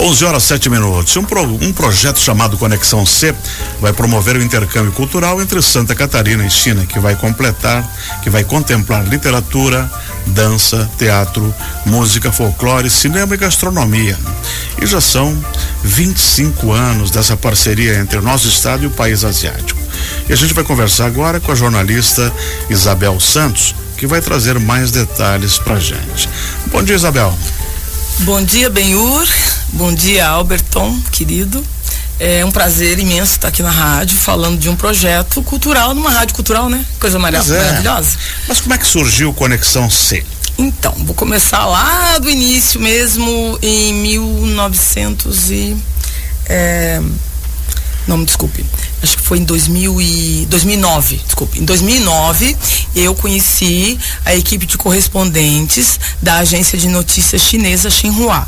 11 horas 7 minutos. Um, pro, um projeto chamado Conexão C vai promover o intercâmbio cultural entre Santa Catarina e China, que vai completar, que vai contemplar literatura, dança, teatro, música, folclore, cinema e gastronomia. E já são 25 anos dessa parceria entre o nosso estado e o país asiático. E a gente vai conversar agora com a jornalista Isabel Santos, que vai trazer mais detalhes pra gente. Bom dia, Isabel. Bom dia, Benhur. Bom dia, Alberton, querido. É um prazer imenso estar aqui na rádio falando de um projeto cultural, numa rádio cultural, né? Coisa mar é. maravilhosa. Mas como é que surgiu Conexão C? Então, vou começar lá do início mesmo, em 1900 e. É, não, me desculpe acho que foi em 2000 e 2009, desculpe, em 2009 eu conheci a equipe de correspondentes da agência de notícias chinesa Xinhua,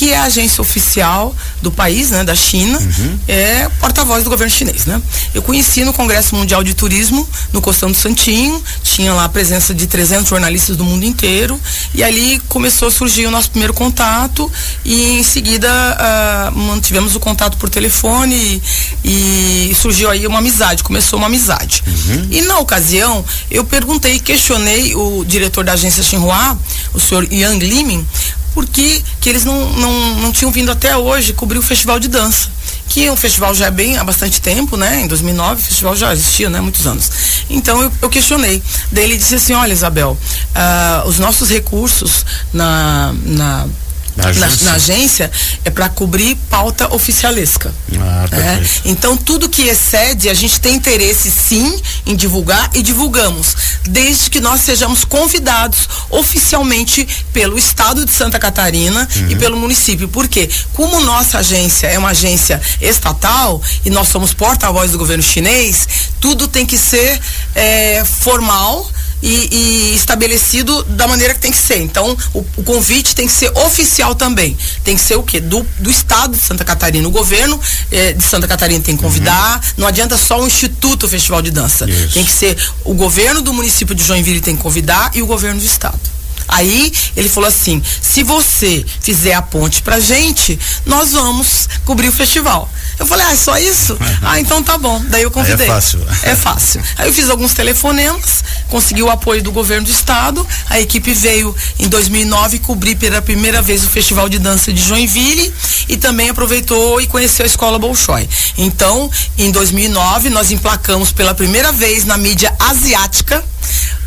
que é a agência oficial do país, né, da China, uhum. é porta-voz do governo chinês, né? Eu conheci no Congresso Mundial de Turismo, no Costão do Santinho, tinha lá a presença de 300 jornalistas do mundo inteiro, e ali começou a surgir o nosso primeiro contato, e em seguida uh, mantivemos o contato por telefone e, e surgiu aí uma amizade, começou uma amizade. Uhum. E na ocasião, eu perguntei, questionei o diretor da agência Xinhua, o senhor Yang Limin, por que, que eles não, não, não tinham vindo até hoje cobrir o festival de dança que o festival já é bem há bastante tempo, né? Em 2009 o festival já existia, né? Muitos anos. Então eu, eu questionei. Daí ele disse assim, olha Isabel, uh, os nossos recursos na, na na agência, na, na agência é para cobrir pauta oficialesca. Ah, é? Então, tudo que excede, a gente tem interesse sim em divulgar e divulgamos, desde que nós sejamos convidados oficialmente pelo Estado de Santa Catarina uhum. e pelo município. Porque, como nossa agência é uma agência estatal e nós somos porta-voz do governo chinês, tudo tem que ser é, formal e, e, estabelecido da maneira que tem que ser. Então, o, o, convite tem que ser oficial também. Tem que ser o quê? Do, do Estado de Santa Catarina. O governo eh, de Santa Catarina tem que convidar. Uhum. Não adianta só o Instituto Festival de Dança. Isso. Tem que ser o governo do município de Joinville tem que convidar e o governo do Estado. Aí ele falou assim: se você fizer a ponte pra gente, nós vamos cobrir o festival. Eu falei, ah, é só isso? ah, então tá bom. Daí eu convidei. Aí é fácil. É fácil. Aí eu fiz alguns telefonemas, consegui o apoio do governo do estado. A equipe veio em 2009 cobrir pela primeira vez o Festival de Dança de Joinville e também aproveitou e conheceu a Escola Bolshoi. Então, em 2009, nós emplacamos pela primeira vez na mídia asiática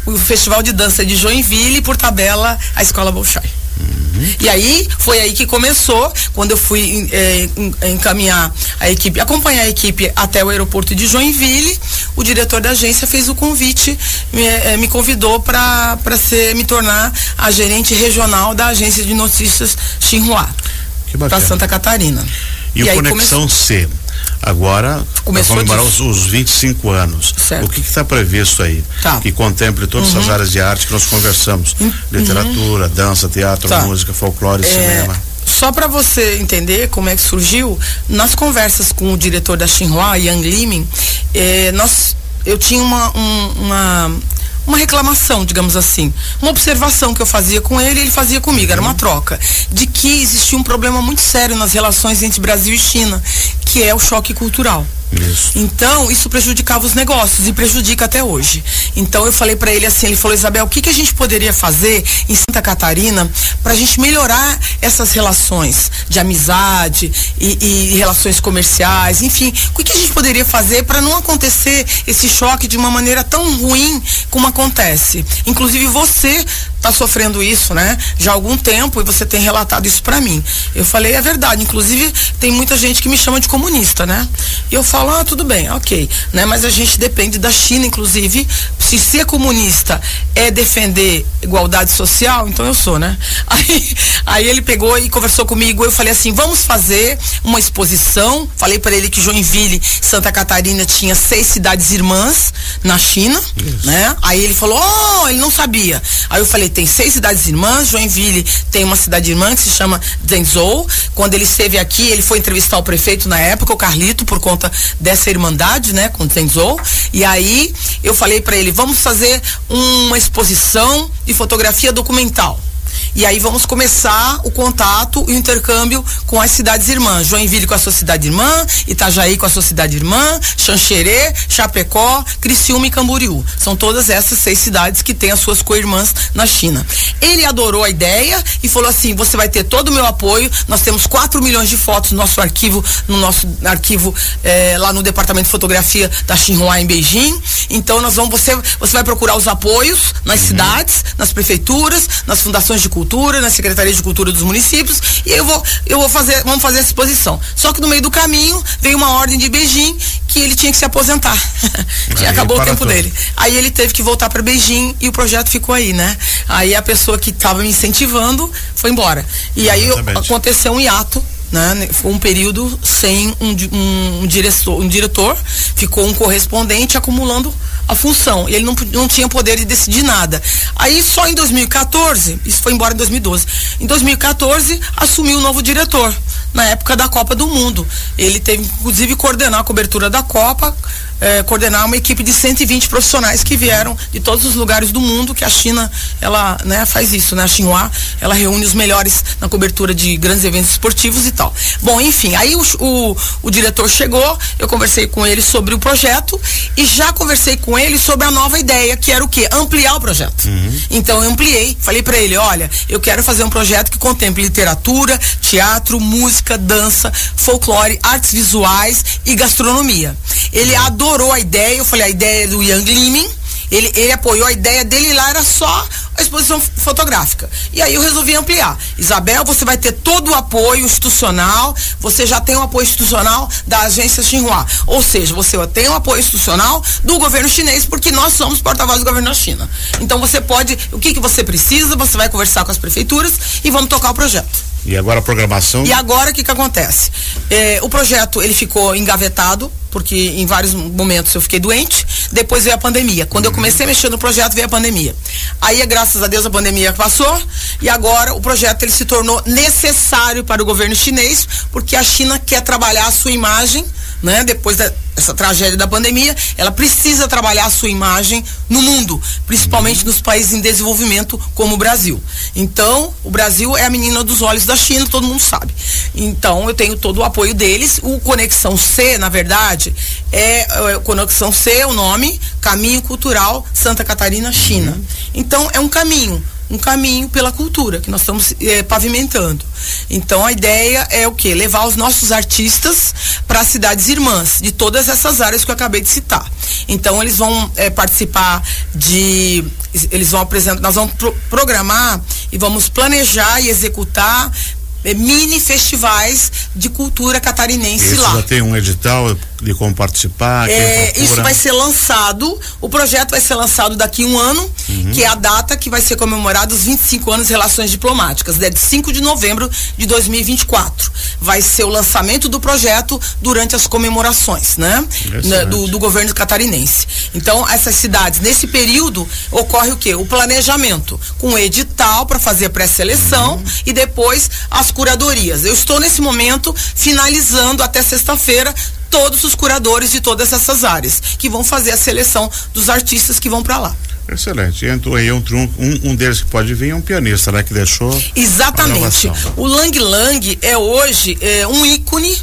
o Festival de Dança de Joinville e, por tabela, a Escola Bolshoi. Uhum. E aí foi aí que começou, quando eu fui é, encaminhar a equipe, acompanhar a equipe até o aeroporto de Joinville, o diretor da agência fez o convite, me, é, me convidou para ser me tornar a gerente regional da agência de notícias Xinhua para Santa Catarina. E, e o Conexão começou... C Agora, Começou vamos comemorar os, os 25 anos. Certo. O que está previsto aí? Tá. Que contemple todas uhum. as áreas de arte que nós conversamos: uhum. literatura, dança, teatro, tá. música, folclore, é... cinema. Só para você entender como é que surgiu, nas conversas com o diretor da Xinhua, Yang Limin, eh, nós, eu tinha uma, um, uma uma reclamação, digamos assim. Uma observação que eu fazia com ele, ele fazia comigo, era uma uhum. troca. De que existia um problema muito sério nas relações entre Brasil e China, que é o choque cultural. Isso. Então, isso prejudicava os negócios e prejudica até hoje. Então, eu falei para ele assim: ele falou, Isabel, o que, que a gente poderia fazer em Santa Catarina para a gente melhorar essas relações de amizade e, e, relações comerciais, enfim, o que, que a gente poderia fazer para não acontecer esse choque de uma maneira tão ruim como acontece? Inclusive, você está sofrendo isso, né? Já há algum tempo e você tem relatado isso para mim. Eu falei, é verdade. Inclusive, tem muita gente que me chama de comunista, né? E eu falo, ah, tudo bem, ok. Né? Mas a gente depende da China, inclusive. Se ser comunista é defender igualdade social, então eu sou, né? Aí, aí ele pegou e conversou comigo. Eu falei assim, vamos fazer uma exposição. Falei para ele que Joinville, Santa Catarina, tinha seis cidades irmãs na China, isso. né? Aí ele falou, oh, ele não sabia. Aí eu falei, tem seis cidades irmãs, Joinville tem uma cidade irmã que se chama Zenzou. Quando ele esteve aqui, ele foi entrevistar o prefeito na época, o Carlito, por conta dessa irmandade, né, com Zenzou. E aí eu falei para ele, vamos fazer uma exposição de fotografia documental. E aí vamos começar o contato e o intercâmbio com as cidades irmãs. Joinville com a sua cidade irmã, Itajaí com a sua cidade irmã, Xanxerê, Chapecó, Criciúma e Camboriú. São todas essas seis cidades que têm as suas co-irmãs na China. Ele adorou a ideia e falou assim: você vai ter todo o meu apoio. Nós temos 4 milhões de fotos no nosso arquivo, no nosso arquivo eh, lá no departamento de fotografia da Xinhua em Beijing. Então nós vamos, você, você vai procurar os apoios nas uhum. cidades, nas prefeituras, nas fundações de cultura, nas secretarias de cultura dos municípios e eu vou, eu vou fazer, vamos fazer a exposição. Só que no meio do caminho veio uma ordem de Beijing que ele tinha que se aposentar. acabou o tempo tudo. dele. Aí ele teve que voltar para Beijing e o projeto ficou aí, né? Aí a pessoa que estava me incentivando foi embora. E aí aconteceu um hiato né? Foi um período sem um, um, um, diretor, um diretor, ficou um correspondente acumulando a função. E ele não, não tinha poder de decidir nada. Aí só em 2014, isso foi embora em 2012. Em 2014 assumiu o novo diretor, na época da Copa do Mundo. Ele teve inclusive coordenar a cobertura da Copa, eh, coordenar uma equipe de 120 profissionais que vieram de todos os lugares do mundo, que a China, ela, né, faz isso, né? A Xinhua, ela reúne os melhores na cobertura de grandes eventos esportivos e tal. Bom, enfim, aí o, o, o diretor chegou, eu conversei com ele sobre o projeto e já conversei com ele sobre a nova ideia, que era o quê? Ampliar o projeto. Uhum. Então eu ampliei, falei para ele, olha, eu quero fazer um projeto que contemple literatura, teatro, música, dança, folclore, artes visuais e gastronomia. Ele uhum. adorou adorou a ideia, eu falei, a ideia é do Yang Limin, ele, ele apoiou a ideia dele lá, era só a exposição fotográfica. E aí eu resolvi ampliar. Isabel, você vai ter todo o apoio institucional, você já tem o apoio institucional da agência Xinhua. Ou seja, você tem o apoio institucional do governo chinês, porque nós somos porta-voz do governo da China. Então você pode, o que, que você precisa, você vai conversar com as prefeituras e vamos tocar o projeto. E agora a programação? E agora o que, que acontece? É, o projeto ele ficou engavetado, porque em vários momentos eu fiquei doente, depois veio a pandemia. Quando uhum. eu comecei a mexer no projeto, veio a pandemia. Aí, graças a Deus, a pandemia passou e agora o projeto ele se tornou necessário para o governo chinês, porque a China quer trabalhar a sua imagem né? Depois dessa tragédia da pandemia, ela precisa trabalhar a sua imagem no mundo, principalmente nos países em desenvolvimento como o Brasil. Então, o Brasil é a menina dos olhos da China, todo mundo sabe. Então, eu tenho todo o apoio deles. O Conexão C, na verdade, é, é Conexão C é o nome, Caminho Cultural Santa Catarina, China. Uhum. Então, é um caminho um caminho pela cultura que nós estamos é, pavimentando. Então a ideia é o que? Levar os nossos artistas para as cidades irmãs de todas essas áreas que eu acabei de citar. Então eles vão é, participar de, eles vão apresentar, nós vamos pro, programar e vamos planejar e executar é, mini festivais de cultura catarinense Esse lá. Já tem um edital de como participar? É, isso vai ser lançado, o projeto vai ser lançado daqui a um ano, uhum. que é a data que vai ser comemorado os 25 anos de relações diplomáticas, é de 5 de novembro de 2024. Vai ser o lançamento do projeto durante as comemorações, né? né do, do governo catarinense. Então, essas cidades, nesse período, ocorre o quê? O planejamento, com edital para fazer pré-seleção uhum. e depois as curadorias. Eu estou nesse momento finalizando até sexta-feira todos os curadores de todas essas áreas, que vão fazer a seleção dos artistas que vão para lá. Excelente. Entrou aí um, um, um deles que pode vir é um pianista, né? Que deixou. Exatamente. O Lang Lang é hoje é, um ícone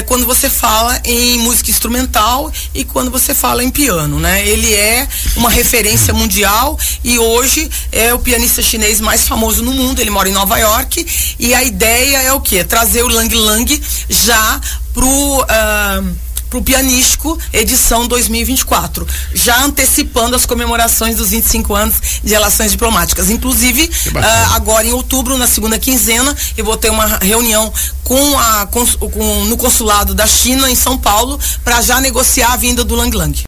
é, quando você fala em música instrumental e quando você fala em piano, né? Ele é uma referência mundial e hoje é o pianista chinês mais famoso no mundo. Ele mora em Nova York e a ideia é o quê? Trazer o Lang Lang já pro uh, para o Pianístico, edição 2024, já antecipando as comemorações dos 25 anos de relações diplomáticas. Inclusive, uh, agora em outubro, na segunda quinzena, eu vou ter uma reunião com a, com, com, no consulado da China em São Paulo para já negociar a vinda do Lang Lang.